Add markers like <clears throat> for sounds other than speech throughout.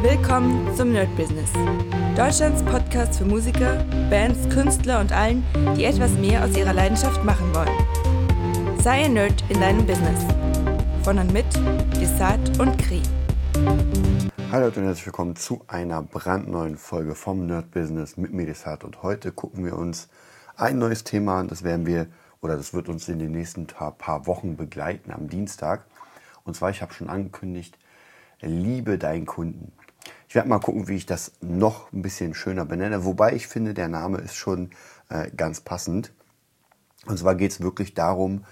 Willkommen zum Nerd Business. Deutschlands Podcast für Musiker, Bands, Künstler und allen, die etwas mehr aus ihrer Leidenschaft machen wollen. Sei ein Nerd in deinem Business. Von und mit Desart und Kri. Hallo Leute und herzlich willkommen zu einer brandneuen Folge vom Nerd Business mit mir Desart. Und heute gucken wir uns ein neues Thema an. Das werden wir oder das wird uns in den nächsten paar Wochen begleiten am Dienstag. Und zwar, ich habe schon angekündigt, liebe deinen Kunden. Ich werde mal gucken, wie ich das noch ein bisschen schöner benenne. Wobei ich finde, der Name ist schon äh, ganz passend. Und zwar geht es wirklich darum,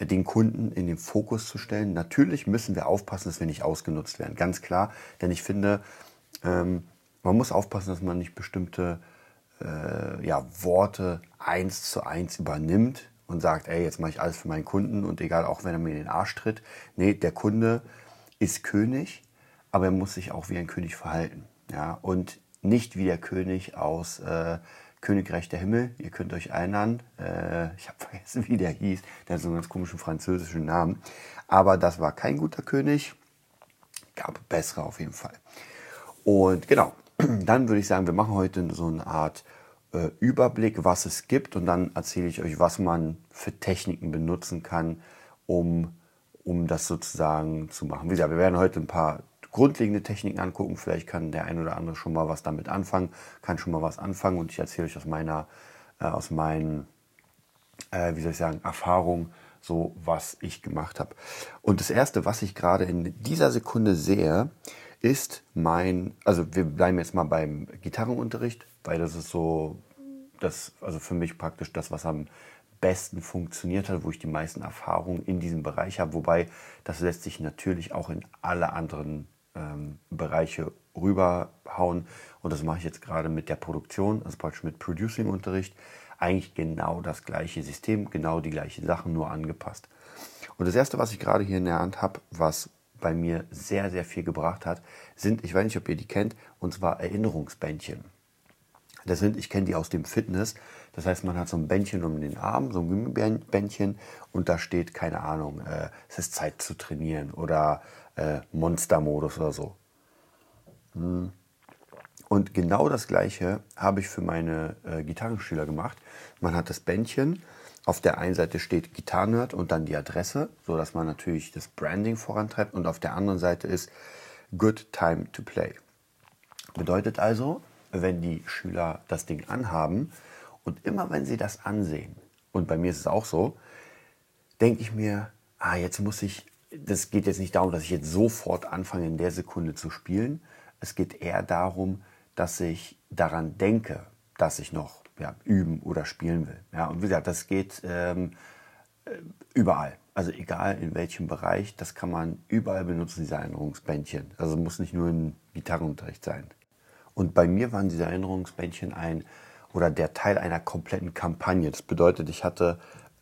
den Kunden in den Fokus zu stellen. Natürlich müssen wir aufpassen, dass wir nicht ausgenutzt werden. Ganz klar. Denn ich finde, ähm, man muss aufpassen, dass man nicht bestimmte äh, ja, Worte eins zu eins übernimmt und sagt, ey, jetzt mache ich alles für meinen Kunden und egal, auch wenn er mir in den Arsch tritt. Nee, der Kunde ist König aber er muss sich auch wie ein König verhalten. Ja? Und nicht wie der König aus äh, Königreich der Himmel. Ihr könnt euch erinnern, äh, ich habe <laughs> vergessen, wie der hieß, der hat so einen ganz komischen französischen Namen. Aber das war kein guter König, gab bessere auf jeden Fall. Und genau, <clears throat> dann würde ich sagen, wir machen heute so eine Art äh, Überblick, was es gibt und dann erzähle ich euch, was man für Techniken benutzen kann, um, um das sozusagen zu machen. Wie gesagt, wir werden heute ein paar grundlegende Techniken angucken. Vielleicht kann der ein oder andere schon mal was damit anfangen, kann schon mal was anfangen und ich erzähle euch aus meiner, äh, aus meinen, äh, wie soll ich sagen, Erfahrungen, so was ich gemacht habe. Und das erste, was ich gerade in dieser Sekunde sehe, ist mein, also wir bleiben jetzt mal beim Gitarrenunterricht, weil das ist so, das, also für mich praktisch das, was am besten funktioniert hat, wo ich die meisten Erfahrungen in diesem Bereich habe. Wobei das lässt sich natürlich auch in alle anderen ähm, Bereiche rüberhauen. Und das mache ich jetzt gerade mit der Produktion, also praktisch mit Producing-Unterricht. Eigentlich genau das gleiche System, genau die gleichen Sachen, nur angepasst. Und das erste, was ich gerade hier in der Hand habe, was bei mir sehr, sehr viel gebracht hat, sind, ich weiß nicht, ob ihr die kennt, und zwar Erinnerungsbändchen. Das sind, ich kenne die aus dem Fitness. Das heißt, man hat so ein Bändchen um den Arm, so ein Gummibändchen und da steht, keine Ahnung, äh, es ist Zeit zu trainieren oder äh, Monster-Modus oder so. Hm. Und genau das gleiche habe ich für meine äh, Gitarrenschüler gemacht. Man hat das Bändchen, auf der einen Seite steht Gitarrenhirt und dann die Adresse, sodass man natürlich das Branding vorantreibt. Und auf der anderen Seite ist Good Time to Play. Bedeutet also, wenn die Schüler das Ding anhaben und immer wenn sie das ansehen, und bei mir ist es auch so, denke ich mir, ah, jetzt muss ich das geht jetzt nicht darum, dass ich jetzt sofort anfange, in der Sekunde zu spielen. Es geht eher darum, dass ich daran denke, dass ich noch ja, üben oder spielen will. Ja, und wie gesagt, das geht ähm, äh, überall. Also egal in welchem Bereich, das kann man überall benutzen, diese Erinnerungsbändchen. Also muss nicht nur im Gitarrenunterricht sein. Und bei mir waren diese Erinnerungsbändchen ein oder der Teil einer kompletten Kampagne. Das bedeutet, ich hatte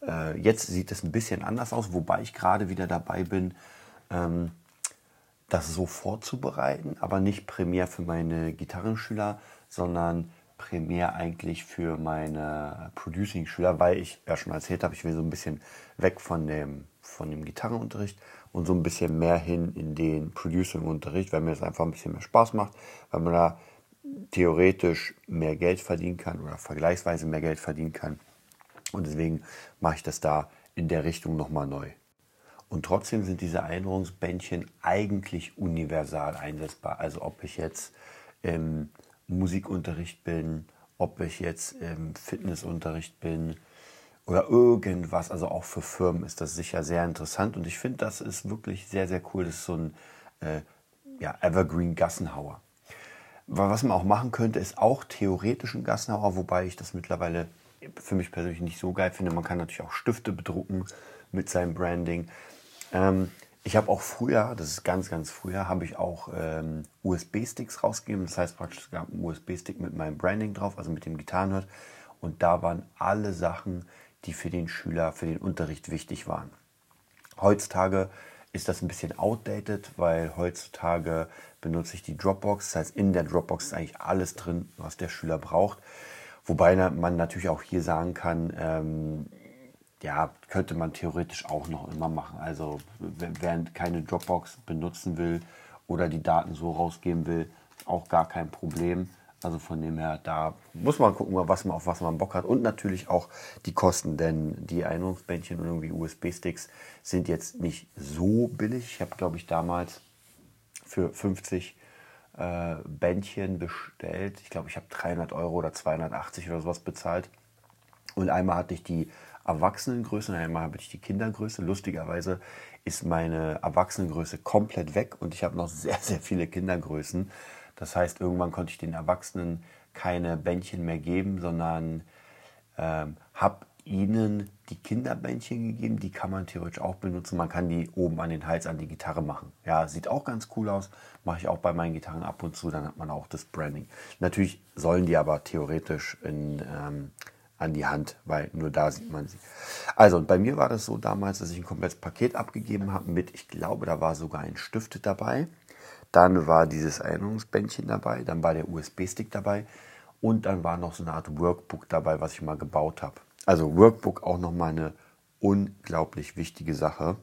äh, jetzt sieht es ein bisschen anders aus, wobei ich gerade wieder dabei bin, ähm, das so vorzubereiten, aber nicht primär für meine Gitarrenschüler, sondern primär eigentlich für meine Producing-Schüler, weil ich ja schon erzählt habe, ich will so ein bisschen weg von dem, von dem Gitarrenunterricht und so ein bisschen mehr hin in den Producing-Unterricht, weil mir das einfach ein bisschen mehr Spaß macht, weil man da theoretisch mehr Geld verdienen kann oder vergleichsweise mehr Geld verdienen kann und deswegen mache ich das da in der Richtung nochmal neu. Und trotzdem sind diese Erinnerungsbändchen eigentlich universal einsetzbar. Also ob ich jetzt im Musikunterricht bin, ob ich jetzt im Fitnessunterricht bin oder irgendwas. Also auch für Firmen ist das sicher sehr interessant. Und ich finde, das ist wirklich sehr, sehr cool. Das ist so ein äh, ja, Evergreen Gassenhauer. Was man auch machen könnte, ist auch theoretisch ein Gassenhauer, wobei ich das mittlerweile für mich persönlich nicht so geil finde. Man kann natürlich auch Stifte bedrucken mit seinem Branding. Ähm, ich habe auch früher, das ist ganz, ganz früher, habe ich auch ähm, USB-Sticks rausgegeben. Das heißt praktisch, es gab einen USB-Stick mit meinem Branding drauf, also mit dem Gitarrenhirt. Und da waren alle Sachen, die für den Schüler, für den Unterricht wichtig waren. Heutzutage ist das ein bisschen outdated, weil heutzutage benutze ich die Dropbox. Das heißt, in der Dropbox ist eigentlich alles drin, was der Schüler braucht. Wobei man natürlich auch hier sagen kann, ähm, ja, könnte man theoretisch auch noch immer machen. Also wer keine Dropbox benutzen will oder die Daten so rausgeben will, auch gar kein Problem. Also von dem her, da muss man gucken, was man, auf was man Bock hat. Und natürlich auch die Kosten, denn die Erinnerungsbändchen und irgendwie USB-Sticks sind jetzt nicht so billig. Ich habe, glaube ich, damals für 50 äh, Bändchen bestellt. Ich glaube, ich habe 300 Euro oder 280 oder sowas bezahlt. Und einmal hatte ich die Erwachsenengröße und einmal habe ich die Kindergröße. Lustigerweise ist meine Erwachsenengröße komplett weg und ich habe noch sehr, sehr viele Kindergrößen. Das heißt, irgendwann konnte ich den Erwachsenen keine Bändchen mehr geben, sondern ähm, habe ihnen die Kinderbändchen gegeben. Die kann man theoretisch auch benutzen. Man kann die oben an den Hals an die Gitarre machen. Ja, sieht auch ganz cool aus. Mache ich auch bei meinen Gitarren ab und zu. Dann hat man auch das Branding. Natürlich sollen die aber theoretisch in, ähm, an die Hand, weil nur da sieht man sie. Also, und bei mir war das so damals, dass ich ein komplettes Paket abgegeben habe mit, ich glaube, da war sogar ein Stift dabei. Dann war dieses Erinnerungsbändchen dabei, dann war der USB-Stick dabei und dann war noch so eine Art Workbook dabei, was ich mal gebaut habe. Also Workbook auch nochmal eine unglaublich wichtige Sache.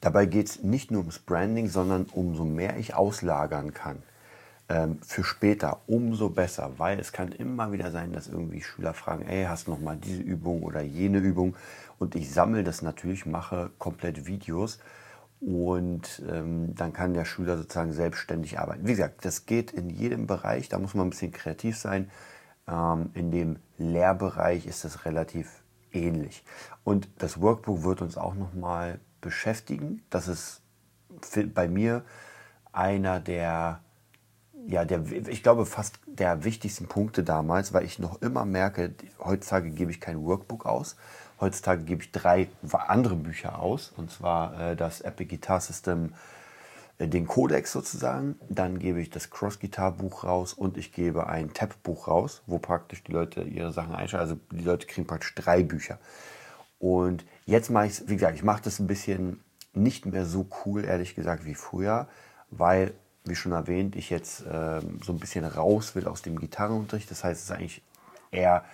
Dabei geht es nicht nur ums Branding, sondern umso mehr ich auslagern kann ähm, für später, umso besser, weil es kann immer wieder sein, dass irgendwie Schüler fragen, ey, hast du noch mal diese Übung oder jene Übung? Und ich sammle das natürlich, mache komplett Videos und ähm, dann kann der Schüler sozusagen selbstständig arbeiten. Wie gesagt, das geht in jedem Bereich, da muss man ein bisschen kreativ sein. Ähm, in dem Lehrbereich ist das relativ ähnlich. Und das Workbook wird uns auch nochmal beschäftigen. Das ist bei mir einer der, ja, der, ich glaube fast der wichtigsten Punkte damals, weil ich noch immer merke, heutzutage gebe ich kein Workbook aus, Heutzutage gebe ich drei andere Bücher aus, und zwar äh, das Epic Guitar System, den Codex sozusagen. Dann gebe ich das Cross Guitar Buch raus und ich gebe ein Tab Buch raus, wo praktisch die Leute ihre Sachen einschalten. Also die Leute kriegen praktisch drei Bücher. Und jetzt mache ich es, wie gesagt, ich mache das ein bisschen nicht mehr so cool, ehrlich gesagt, wie früher, weil, wie schon erwähnt, ich jetzt ähm, so ein bisschen raus will aus dem Gitarrenunterricht. Das heißt, es ist eigentlich eher,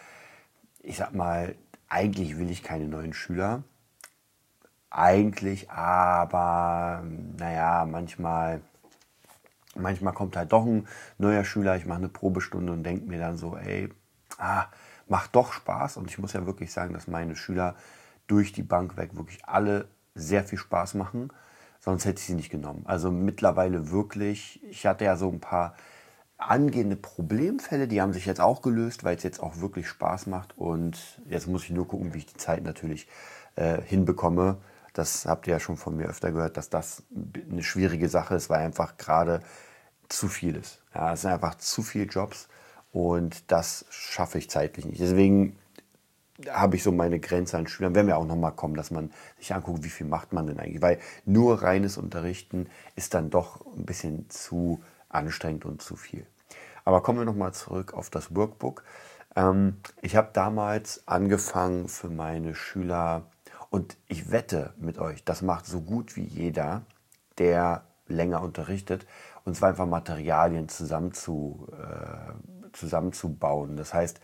ich sag mal, eigentlich will ich keine neuen Schüler. Eigentlich, aber naja, manchmal, manchmal kommt halt doch ein neuer Schüler, ich mache eine Probestunde und denke mir dann so, ey, ah, macht doch Spaß. Und ich muss ja wirklich sagen, dass meine Schüler durch die Bank weg wirklich alle sehr viel Spaß machen. Sonst hätte ich sie nicht genommen. Also mittlerweile wirklich, ich hatte ja so ein paar angehende Problemfälle, die haben sich jetzt auch gelöst, weil es jetzt auch wirklich Spaß macht. Und jetzt muss ich nur gucken, wie ich die Zeit natürlich äh, hinbekomme. Das habt ihr ja schon von mir öfter gehört, dass das eine schwierige Sache ist, weil einfach gerade zu viel ist. Ja, es sind einfach zu viele Jobs und das schaffe ich zeitlich nicht. Deswegen habe ich so meine Grenze an Schülern. Werden wir auch nochmal kommen, dass man sich anguckt, wie viel macht man denn eigentlich. Weil nur reines Unterrichten ist dann doch ein bisschen zu anstrengend und zu viel. Aber kommen wir nochmal zurück auf das Workbook. Ähm, ich habe damals angefangen für meine Schüler und ich wette mit euch, das macht so gut wie jeder, der länger unterrichtet, und zwar einfach Materialien zusammen zu, äh, zusammenzubauen. Das heißt,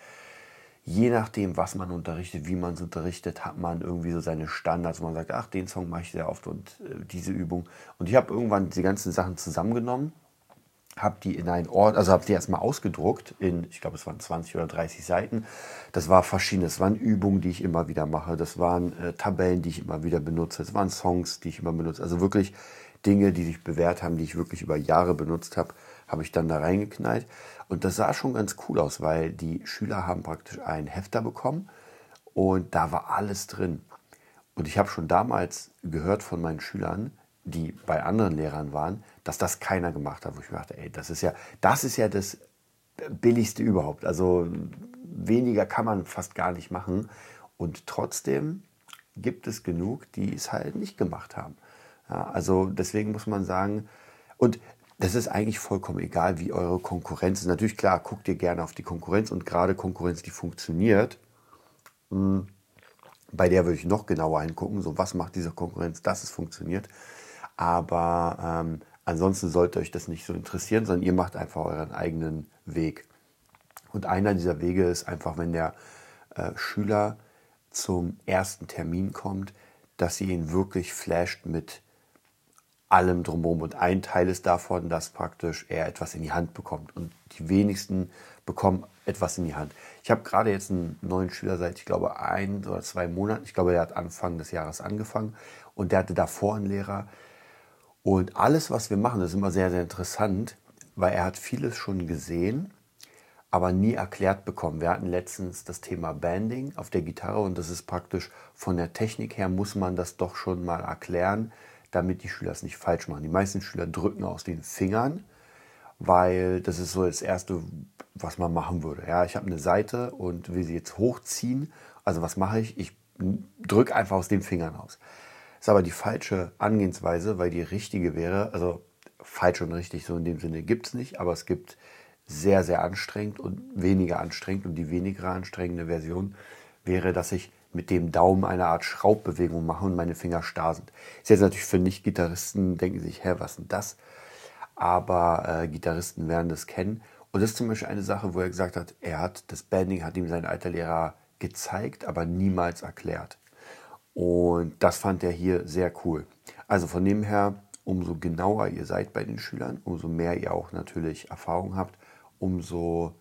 je nachdem, was man unterrichtet, wie man es unterrichtet, hat man irgendwie so seine Standards. Man sagt, ach, den Song mache ich sehr oft und äh, diese Übung. Und ich habe irgendwann die ganzen Sachen zusammengenommen habe die in einen Ort, also habe die erstmal ausgedruckt in, ich glaube, es waren 20 oder 30 Seiten. Das war verschiedenes. Das waren Übungen, die ich immer wieder mache. Das waren äh, Tabellen, die ich immer wieder benutze. Das waren Songs, die ich immer benutze. Also wirklich Dinge, die sich bewährt haben, die ich wirklich über Jahre benutzt habe, habe ich dann da reingeknallt. Und das sah schon ganz cool aus, weil die Schüler haben praktisch einen Hefter bekommen und da war alles drin. Und ich habe schon damals gehört von meinen Schülern, die bei anderen Lehrern waren, dass das keiner gemacht hat, wo ich mir dachte, ey, das ist ja, das ist ja das billigste überhaupt. Also weniger kann man fast gar nicht machen. Und trotzdem gibt es genug, die es halt nicht gemacht haben. Ja, also deswegen muss man sagen, und das ist eigentlich vollkommen egal, wie eure Konkurrenz ist. Natürlich, klar, guckt ihr gerne auf die Konkurrenz und gerade Konkurrenz, die funktioniert. Hm, bei der würde ich noch genauer hingucken, so was macht diese Konkurrenz, dass es funktioniert. Aber ähm, ansonsten sollte euch das nicht so interessieren, sondern ihr macht einfach euren eigenen Weg. Und einer dieser Wege ist einfach, wenn der äh, Schüler zum ersten Termin kommt, dass ihr ihn wirklich flasht mit allem drumherum. Und ein Teil ist davon, dass praktisch er etwas in die Hand bekommt. Und die wenigsten bekommen etwas in die Hand. Ich habe gerade jetzt einen neuen Schüler seit, ich glaube, ein oder zwei Monaten. Ich glaube, der hat Anfang des Jahres angefangen. Und der hatte davor einen Lehrer. Und alles, was wir machen, ist immer sehr, sehr interessant, weil er hat vieles schon gesehen aber nie erklärt bekommen. Wir hatten letztens das Thema Banding auf der Gitarre und das ist praktisch von der Technik her muss man das doch schon mal erklären, damit die Schüler es nicht falsch machen. Die meisten Schüler drücken aus den Fingern, weil das ist so das Erste, was man machen würde. Ja, ich habe eine Seite und will sie jetzt hochziehen. Also was mache ich? Ich drücke einfach aus den Fingern aus. Ist aber die falsche Angehensweise, weil die richtige wäre, also falsch und richtig so in dem Sinne gibt es nicht, aber es gibt sehr, sehr anstrengend und weniger anstrengend. Und die weniger anstrengende Version wäre, dass ich mit dem Daumen eine Art Schraubbewegung mache und meine Finger starr sind. Ist jetzt natürlich für Nicht-Gitarristen, denken sich, hä, was denn das? Aber äh, Gitarristen werden das kennen. Und das ist zum Beispiel eine Sache, wo er gesagt hat, er hat das Banding, hat ihm sein alter Lehrer gezeigt, aber niemals erklärt. Und das fand er hier sehr cool. Also von dem her, umso genauer ihr seid bei den Schülern, umso mehr ihr auch natürlich Erfahrung habt, umso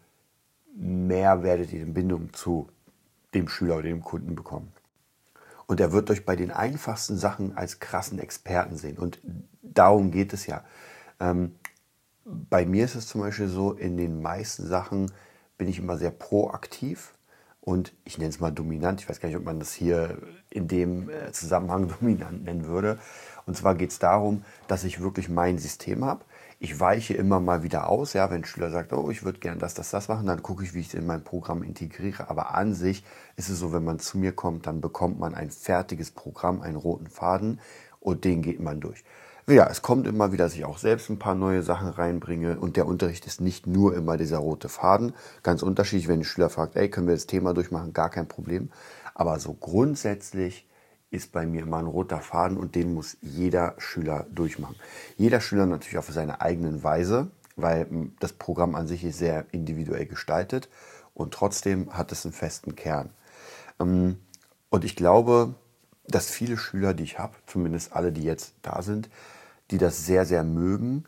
mehr werdet ihr in Bindung zu dem Schüler oder dem Kunden bekommen. Und er wird euch bei den einfachsten Sachen als krassen Experten sehen. Und darum geht es ja. Ähm, bei mir ist es zum Beispiel so, in den meisten Sachen bin ich immer sehr proaktiv und ich nenne es mal dominant. Ich weiß gar nicht, ob man das hier in dem äh, Zusammenhang <laughs> dominant nennen würde. Und zwar geht es darum, dass ich wirklich mein System habe ich weiche immer mal wieder aus. Ja, wenn ein Schüler sagt, oh, ich würde gerne das, das, das machen, dann gucke ich, wie ich es in mein Programm integriere. Aber an sich ist es so, wenn man zu mir kommt, dann bekommt man ein fertiges Programm, einen roten Faden und den geht man durch. Ja, es kommt immer wieder, dass ich auch selbst ein paar neue Sachen reinbringe und der Unterricht ist nicht nur immer dieser rote Faden. Ganz unterschiedlich, wenn ein Schüler fragt, ey, können wir das Thema durchmachen? Gar kein Problem. Aber so grundsätzlich ist bei mir immer ein roter Faden und den muss jeder Schüler durchmachen. Jeder Schüler natürlich auf seine eigenen Weise, weil hm, das Programm an sich ist sehr individuell gestaltet und trotzdem hat es einen festen Kern. Ähm, und ich glaube, dass viele Schüler, die ich habe, zumindest alle, die jetzt da sind, die das sehr, sehr mögen,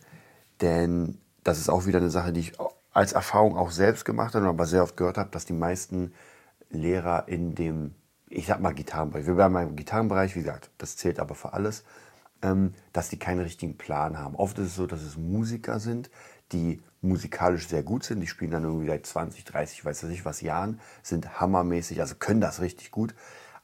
denn das ist auch wieder eine Sache, die ich als Erfahrung auch selbst gemacht habe, aber sehr oft gehört habe, dass die meisten Lehrer in dem ich sag mal Gitarrenbereich, wir bleiben beim Gitarrenbereich, wie gesagt, das zählt aber für alles, ähm, dass die keinen richtigen Plan haben. Oft ist es so, dass es Musiker sind, die musikalisch sehr gut sind, die spielen dann irgendwie seit 20, 30, weiß ich was Jahren, sind hammermäßig, also können das richtig gut,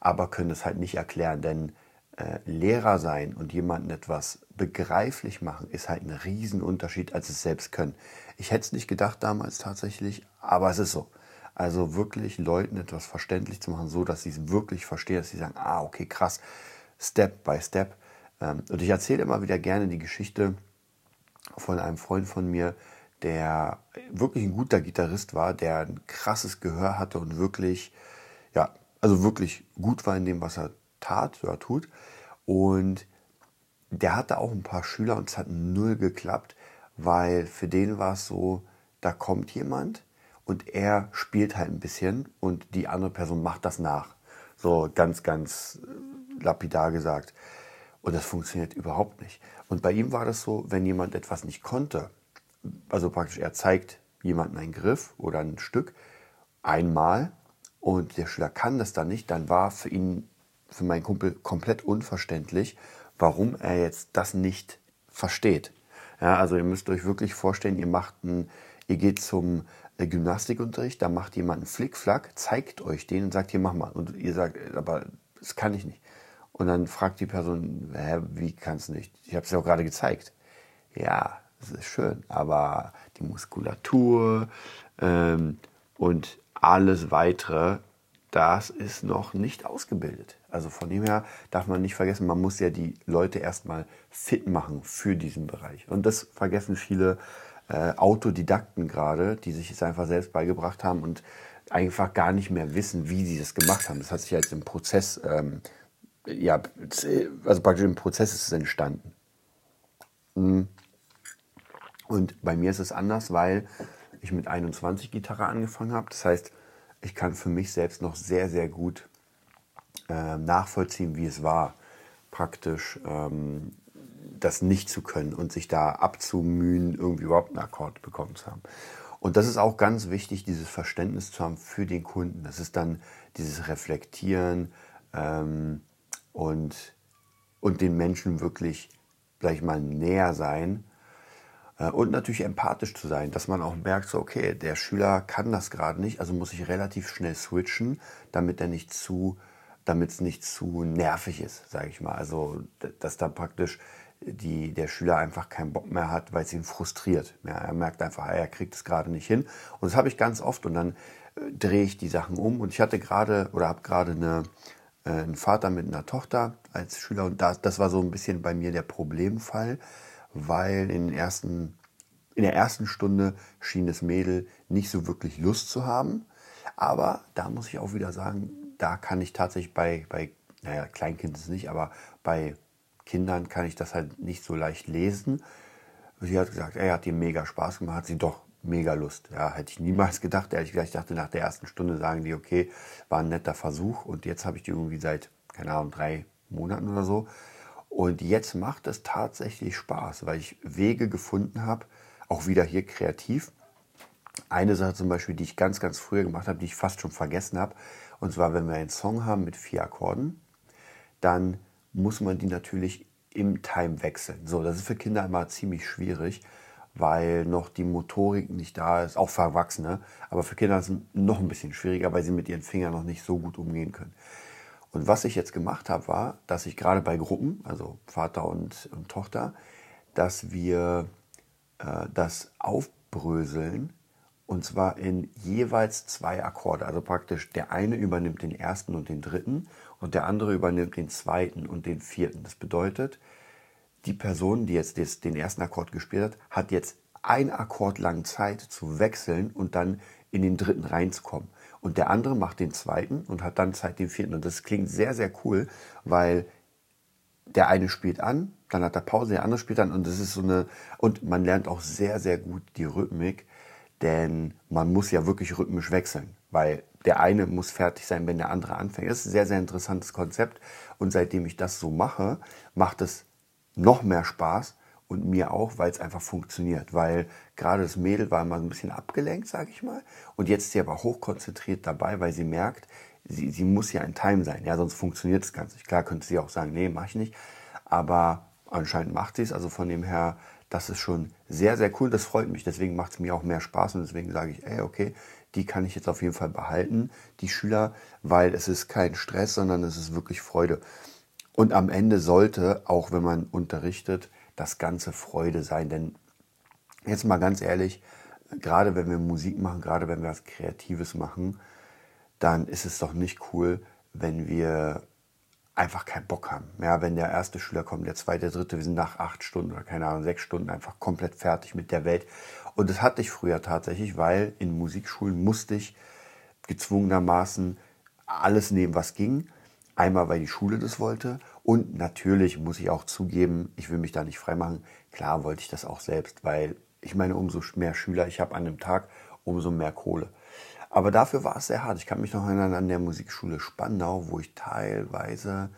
aber können das halt nicht erklären, denn äh, Lehrer sein und jemandem etwas begreiflich machen, ist halt ein Riesenunterschied, als es selbst können. Ich hätte es nicht gedacht damals tatsächlich, aber es ist so. Also wirklich Leuten etwas verständlich zu machen, so dass sie es wirklich verstehen, dass sie sagen, ah, okay, krass, Step by Step. Ähm, und ich erzähle immer wieder gerne die Geschichte von einem Freund von mir, der wirklich ein guter Gitarrist war, der ein krasses Gehör hatte und wirklich, ja, also wirklich gut war in dem, was er tat oder tut. Und der hatte auch ein paar Schüler und es hat null geklappt, weil für den war es so, da kommt jemand, und er spielt halt ein bisschen und die andere Person macht das nach. So ganz, ganz äh, lapidar gesagt. Und das funktioniert überhaupt nicht. Und bei ihm war das so, wenn jemand etwas nicht konnte, also praktisch er zeigt jemanden einen Griff oder ein Stück einmal und der Schüler kann das dann nicht, dann war für ihn, für meinen Kumpel komplett unverständlich, warum er jetzt das nicht versteht. Ja, also ihr müsst euch wirklich vorstellen, ihr macht ein, ihr geht zum Gymnastikunterricht, da macht jemand einen Flickflack, zeigt euch den und sagt, hier mach mal. Und ihr sagt, aber das kann ich nicht. Und dann fragt die Person, hä, wie kannst du nicht? Ich habe es ja auch gerade gezeigt. Ja, das ist schön, aber die Muskulatur ähm, und alles weitere, das ist noch nicht ausgebildet. Also von dem her darf man nicht vergessen, man muss ja die Leute erstmal fit machen für diesen Bereich. Und das vergessen viele äh, Autodidakten gerade, die sich es einfach selbst beigebracht haben und einfach gar nicht mehr wissen, wie sie das gemacht haben. Das hat sich jetzt im Prozess, ähm, ja, also praktisch im Prozess ist es entstanden. Mhm. Und bei mir ist es anders, weil ich mit 21 Gitarre angefangen habe. Das heißt, ich kann für mich selbst noch sehr, sehr gut äh, nachvollziehen, wie es war, praktisch ähm, das nicht zu können und sich da abzumühen, irgendwie überhaupt einen Akkord bekommen zu haben. Und das ist auch ganz wichtig, dieses Verständnis zu haben für den Kunden. Das ist dann dieses Reflektieren ähm, und, und den Menschen wirklich gleich mal näher sein und natürlich empathisch zu sein, dass man auch merkt, so, okay, der Schüler kann das gerade nicht, also muss ich relativ schnell switchen, damit er nicht zu, damit es nicht zu nervig ist, sage ich mal. Also, dass da praktisch die, der Schüler einfach keinen Bock mehr hat, weil es ihn frustriert. Ja, er merkt einfach, er kriegt es gerade nicht hin. Und das habe ich ganz oft und dann äh, drehe ich die Sachen um. Und ich hatte gerade oder habe gerade eine, äh, einen Vater mit einer Tochter als Schüler und das, das war so ein bisschen bei mir der Problemfall weil in, den ersten, in der ersten Stunde schien das Mädel nicht so wirklich Lust zu haben. Aber da muss ich auch wieder sagen, da kann ich tatsächlich bei, bei naja, Kleinkind ist es nicht, aber bei Kindern kann ich das halt nicht so leicht lesen. Sie hat gesagt, er hat ihr mega Spaß gemacht, hat sie doch mega Lust. Ja, hätte ich niemals gedacht. Ehrlich gesagt, ich dachte, nach der ersten Stunde sagen die, okay, war ein netter Versuch. Und jetzt habe ich die irgendwie seit, keine Ahnung, drei Monaten oder so. Und jetzt macht es tatsächlich Spaß, weil ich Wege gefunden habe, auch wieder hier kreativ. Eine Sache zum Beispiel, die ich ganz, ganz früher gemacht habe, die ich fast schon vergessen habe, und zwar, wenn wir einen Song haben mit vier Akkorden, dann muss man die natürlich im Time wechseln. So, das ist für Kinder immer ziemlich schwierig, weil noch die Motorik nicht da ist, auch für Erwachsene. Aber für Kinder ist es noch ein bisschen schwieriger, weil sie mit ihren Fingern noch nicht so gut umgehen können. Und was ich jetzt gemacht habe, war, dass ich gerade bei Gruppen, also Vater und, und Tochter, dass wir äh, das aufbröseln und zwar in jeweils zwei Akkorde. Also praktisch der eine übernimmt den ersten und den dritten und der andere übernimmt den zweiten und den vierten. Das bedeutet, die Person, die jetzt den ersten Akkord gespielt hat, hat jetzt ein Akkord lang Zeit zu wechseln und dann in den dritten reinzukommen. Und der andere macht den zweiten und hat dann Zeit den vierten. Und das klingt sehr, sehr cool, weil der eine spielt an, dann hat er Pause, der andere spielt an und das ist so eine, und man lernt auch sehr, sehr gut die Rhythmik, denn man muss ja wirklich rhythmisch wechseln, weil der eine muss fertig sein, wenn der andere anfängt. Das ist ein sehr, sehr interessantes Konzept und seitdem ich das so mache, macht es noch mehr Spaß, und mir auch, weil es einfach funktioniert. Weil gerade das Mädel war immer ein bisschen abgelenkt, sage ich mal. Und jetzt ist sie aber hochkonzentriert dabei, weil sie merkt, sie, sie muss ja ein Time sein. Ja, sonst funktioniert es ganz nicht. Klar könnte sie auch sagen, nee, mache ich nicht. Aber anscheinend macht sie es. Also von dem her, das ist schon sehr, sehr cool. Das freut mich. Deswegen macht es mir auch mehr Spaß. Und deswegen sage ich, ey, okay, die kann ich jetzt auf jeden Fall behalten, die Schüler, weil es ist kein Stress, sondern es ist wirklich Freude. Und am Ende sollte, auch wenn man unterrichtet, das Ganze Freude sein. Denn jetzt mal ganz ehrlich, gerade wenn wir Musik machen, gerade wenn wir was Kreatives machen, dann ist es doch nicht cool, wenn wir einfach keinen Bock haben. Ja, wenn der erste Schüler kommt, der zweite, der dritte, wir sind nach acht Stunden oder keine Ahnung, sechs Stunden einfach komplett fertig mit der Welt. Und das hatte ich früher tatsächlich, weil in Musikschulen musste ich gezwungenermaßen alles nehmen, was ging. Einmal, weil die Schule das wollte und natürlich muss ich auch zugeben, ich will mich da nicht freimachen. Klar wollte ich das auch selbst, weil ich meine, umso mehr Schüler ich habe an einem Tag, umso mehr Kohle. Aber dafür war es sehr hart. Ich kann mich noch erinnern an der Musikschule Spandau, wo ich teilweise,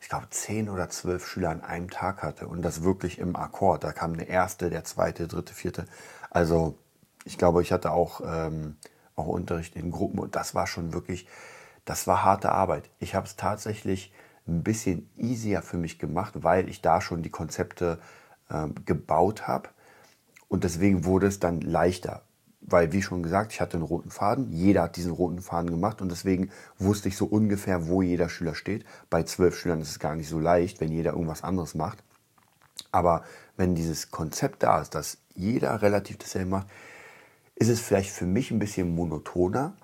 ich glaube, zehn oder zwölf Schüler an einem Tag hatte und das wirklich im Akkord. Da kam der erste, der zweite, dritte, vierte. Also ich glaube, ich hatte auch, ähm, auch Unterricht in Gruppen und das war schon wirklich, das war harte Arbeit. Ich habe es tatsächlich ein bisschen easier für mich gemacht, weil ich da schon die Konzepte äh, gebaut habe. Und deswegen wurde es dann leichter. Weil, wie schon gesagt, ich hatte einen roten Faden. Jeder hat diesen roten Faden gemacht und deswegen wusste ich so ungefähr, wo jeder Schüler steht. Bei zwölf Schülern ist es gar nicht so leicht, wenn jeder irgendwas anderes macht. Aber wenn dieses Konzept da ist, dass jeder relativ dasselbe macht, ist es vielleicht für mich ein bisschen monotoner,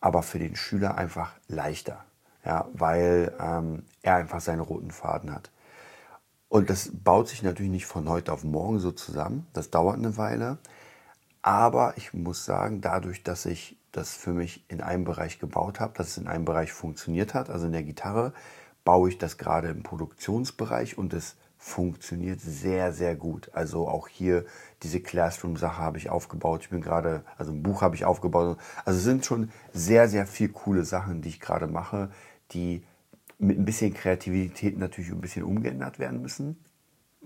aber für den Schüler einfach leichter ja, weil ähm, er einfach seinen roten Faden hat. Und das baut sich natürlich nicht von heute auf morgen so zusammen. Das dauert eine Weile. Aber ich muss sagen, dadurch, dass ich das für mich in einem Bereich gebaut habe, dass es in einem Bereich funktioniert hat, also in der Gitarre, baue ich das gerade im Produktionsbereich und es funktioniert sehr, sehr gut. Also auch hier diese Classroom-Sache habe ich aufgebaut. Ich bin gerade, also ein Buch habe ich aufgebaut. Also es sind schon sehr, sehr viele coole Sachen, die ich gerade mache, die mit ein bisschen Kreativität natürlich ein bisschen umgeändert werden müssen.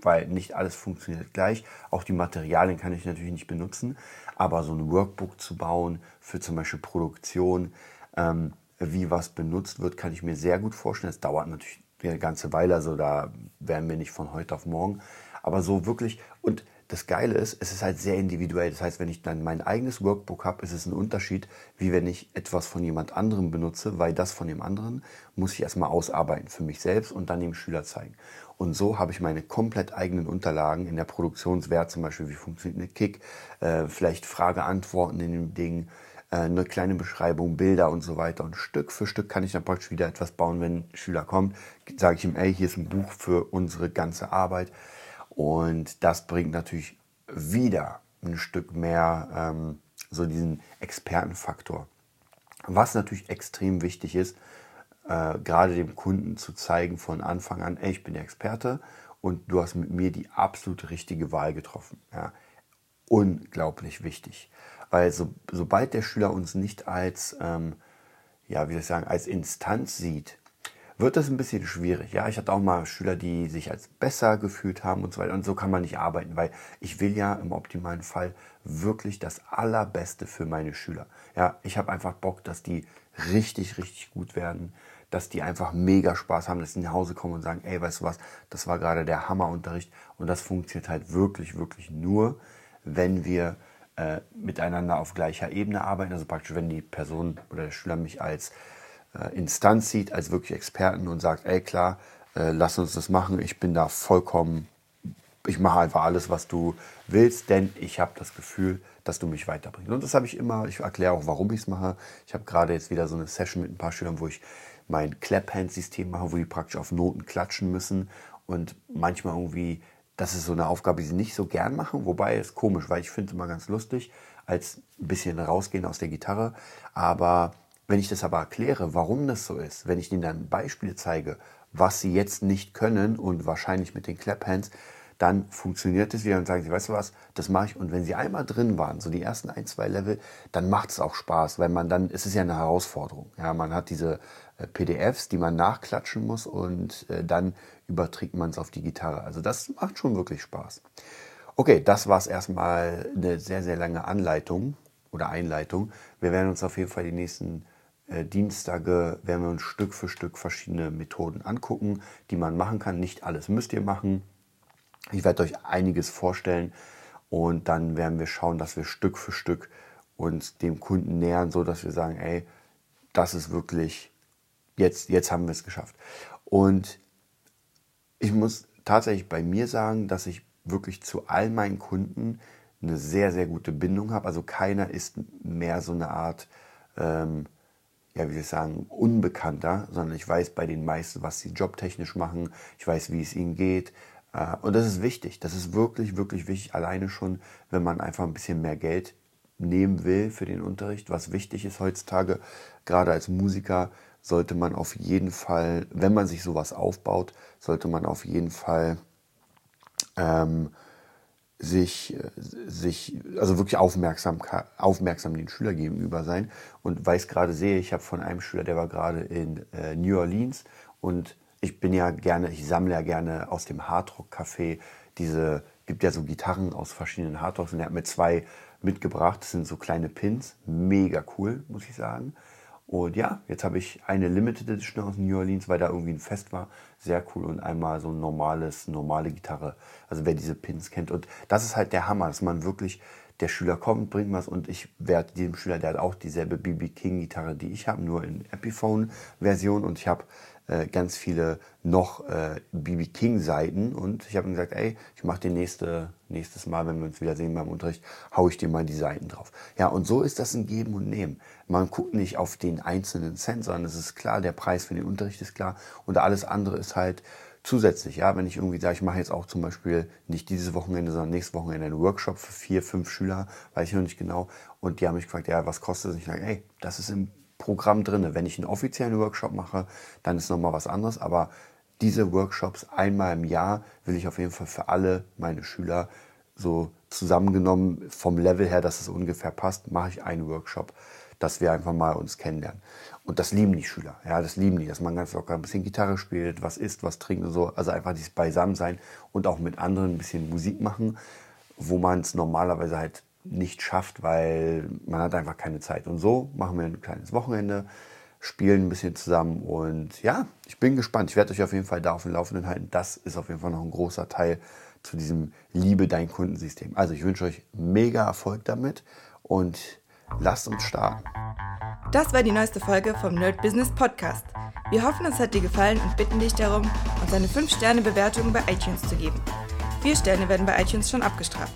weil nicht alles funktioniert gleich. Auch die Materialien kann ich natürlich nicht benutzen, aber so ein Workbook zu bauen für zum Beispiel Produktion, ähm, wie was benutzt wird, kann ich mir sehr gut vorstellen. Es dauert natürlich eine ganze Weile, also da werden wir nicht von heute auf morgen, aber so wirklich und das Geile ist, es ist halt sehr individuell. Das heißt, wenn ich dann mein eigenes Workbook habe, ist es ein Unterschied, wie wenn ich etwas von jemand anderem benutze, weil das von dem anderen muss ich erstmal ausarbeiten für mich selbst und dann dem Schüler zeigen. Und so habe ich meine komplett eigenen Unterlagen in der Produktionswert, zum Beispiel wie funktioniert eine Kick, äh, vielleicht Frage-Antworten in dem Ding, äh, eine kleine Beschreibung, Bilder und so weiter. Und Stück für Stück kann ich dann praktisch wieder etwas bauen, wenn ein Schüler kommt. Sage ich ihm, ey, hier ist ein Buch für unsere ganze Arbeit und das bringt natürlich wieder ein Stück mehr ähm, so diesen Expertenfaktor. Was natürlich extrem wichtig ist, äh, gerade dem Kunden zu zeigen von Anfang an, ey, ich bin der Experte und du hast mit mir die absolut richtige Wahl getroffen. Ja. Unglaublich wichtig. Weil so, sobald der Schüler uns nicht als, ähm, ja, wie soll ich sagen, als Instanz sieht, wird das ein bisschen schwierig. Ja, ich hatte auch mal Schüler, die sich als besser gefühlt haben und so weiter. Und so kann man nicht arbeiten, weil ich will ja im optimalen Fall wirklich das Allerbeste für meine Schüler. Ja, ich habe einfach Bock, dass die richtig, richtig gut werden, dass die einfach mega Spaß haben, dass sie nach Hause kommen und sagen, ey, weißt du was, das war gerade der Hammerunterricht. Und das funktioniert halt wirklich, wirklich nur, wenn wir äh, miteinander auf gleicher Ebene arbeiten. Also praktisch, wenn die Person oder der Schüler mich als Instanz sieht, als wirklich Experten und sagt, ey klar, äh, lass uns das machen, ich bin da vollkommen, ich mache einfach alles, was du willst, denn ich habe das Gefühl, dass du mich weiterbringst. Und das habe ich immer, ich erkläre auch, warum ich es mache. Ich habe gerade jetzt wieder so eine Session mit ein paar Schülern, wo ich mein Clap-Hand-System mache, wo die praktisch auf Noten klatschen müssen und manchmal irgendwie, das ist so eine Aufgabe, die sie nicht so gern machen, wobei es komisch, weil ich finde es immer ganz lustig, als ein bisschen rausgehen aus der Gitarre, aber wenn ich das aber erkläre, warum das so ist, wenn ich ihnen dann Beispiele zeige, was sie jetzt nicht können und wahrscheinlich mit den Claphands, dann funktioniert es wieder und sagen sie, weißt du was, das mache ich. Und wenn sie einmal drin waren, so die ersten ein, zwei Level, dann macht es auch Spaß, weil man dann, es ist ja eine Herausforderung. Ja, man hat diese äh, PDFs, die man nachklatschen muss und äh, dann überträgt man es auf die Gitarre. Also das macht schon wirklich Spaß. Okay, das war es erstmal eine sehr, sehr lange Anleitung oder Einleitung. Wir werden uns auf jeden Fall die nächsten Dienstage werden wir uns Stück für Stück verschiedene Methoden angucken, die man machen kann. Nicht alles müsst ihr machen. Ich werde euch einiges vorstellen und dann werden wir schauen, dass wir Stück für Stück uns dem Kunden nähern, so dass wir sagen, ey, das ist wirklich jetzt jetzt haben wir es geschafft. Und ich muss tatsächlich bei mir sagen, dass ich wirklich zu all meinen Kunden eine sehr, sehr gute Bindung habe. Also keiner ist mehr so eine Art ähm, ja, wie soll ich sagen, unbekannter, sondern ich weiß bei den meisten, was sie jobtechnisch machen, ich weiß, wie es ihnen geht. Äh, und das ist wichtig. Das ist wirklich, wirklich wichtig. Alleine schon, wenn man einfach ein bisschen mehr Geld nehmen will für den Unterricht, was wichtig ist heutzutage, gerade als Musiker, sollte man auf jeden Fall, wenn man sich sowas aufbaut, sollte man auf jeden Fall ähm, sich, sich also wirklich aufmerksam, aufmerksam den Schüler gegenüber sein. Und weil ich es gerade sehe, ich habe von einem Schüler, der war gerade in äh, New Orleans und ich bin ja gerne, ich sammle ja gerne aus dem Hardrock Café diese, gibt ja so Gitarren aus verschiedenen Hardrocks und er hat mir zwei mitgebracht. Das sind so kleine Pins, mega cool, muss ich sagen. Und ja, jetzt habe ich eine Limited Edition aus New Orleans, weil da irgendwie ein Fest war. Sehr cool. Und einmal so ein normales, normale Gitarre. Also wer diese Pins kennt. Und das ist halt der Hammer, dass man wirklich, der Schüler kommt, bringt was und ich werde diesem Schüler, der hat auch dieselbe BB King Gitarre, die ich habe, nur in Epiphone Version. Und ich habe äh, ganz viele noch äh, BB King Seiten und ich habe ihm gesagt, ey, ich mache den nächste, nächstes Mal, wenn wir uns wieder sehen beim Unterricht, hau ich dir mal die Seiten drauf. Ja, und so ist das ein Geben und Nehmen. Man guckt nicht auf den einzelnen Cent, sondern es ist klar, der Preis für den Unterricht ist klar und alles andere ist halt zusätzlich, ja, wenn ich irgendwie sage, ich mache jetzt auch zum Beispiel nicht dieses Wochenende, sondern nächstes Wochenende einen Workshop für vier, fünf Schüler, weiß ich noch nicht genau. Und die haben mich gefragt, ja, was kostet? Und ich sage, ey, das ist im Programm drin. Wenn ich einen offiziellen Workshop mache, dann ist nochmal was anderes. Aber diese Workshops einmal im Jahr will ich auf jeden Fall für alle meine Schüler so zusammengenommen vom Level her, dass es ungefähr passt, mache ich einen Workshop. dass wir einfach mal uns kennenlernen. Und das lieben die Schüler. Ja, das lieben die, dass man ganz locker ein bisschen Gitarre spielt, was isst, was trinkt und so. Also einfach dieses Beisammensein und auch mit anderen ein bisschen Musik machen, wo man es normalerweise halt nicht schafft, weil man hat einfach keine Zeit. Und so machen wir ein kleines Wochenende, spielen ein bisschen zusammen und ja, ich bin gespannt. Ich werde euch auf jeden Fall da auf dem Laufenden halten. Das ist auf jeden Fall noch ein großer Teil zu diesem Liebe dein Kundensystem. Also ich wünsche euch mega Erfolg damit und lasst uns starten. Das war die neueste Folge vom Nerd Business Podcast. Wir hoffen, es hat dir gefallen und bitten dich darum, uns eine 5-Sterne-Bewertung bei iTunes zu geben. Vier Sterne werden bei iTunes schon abgestraft.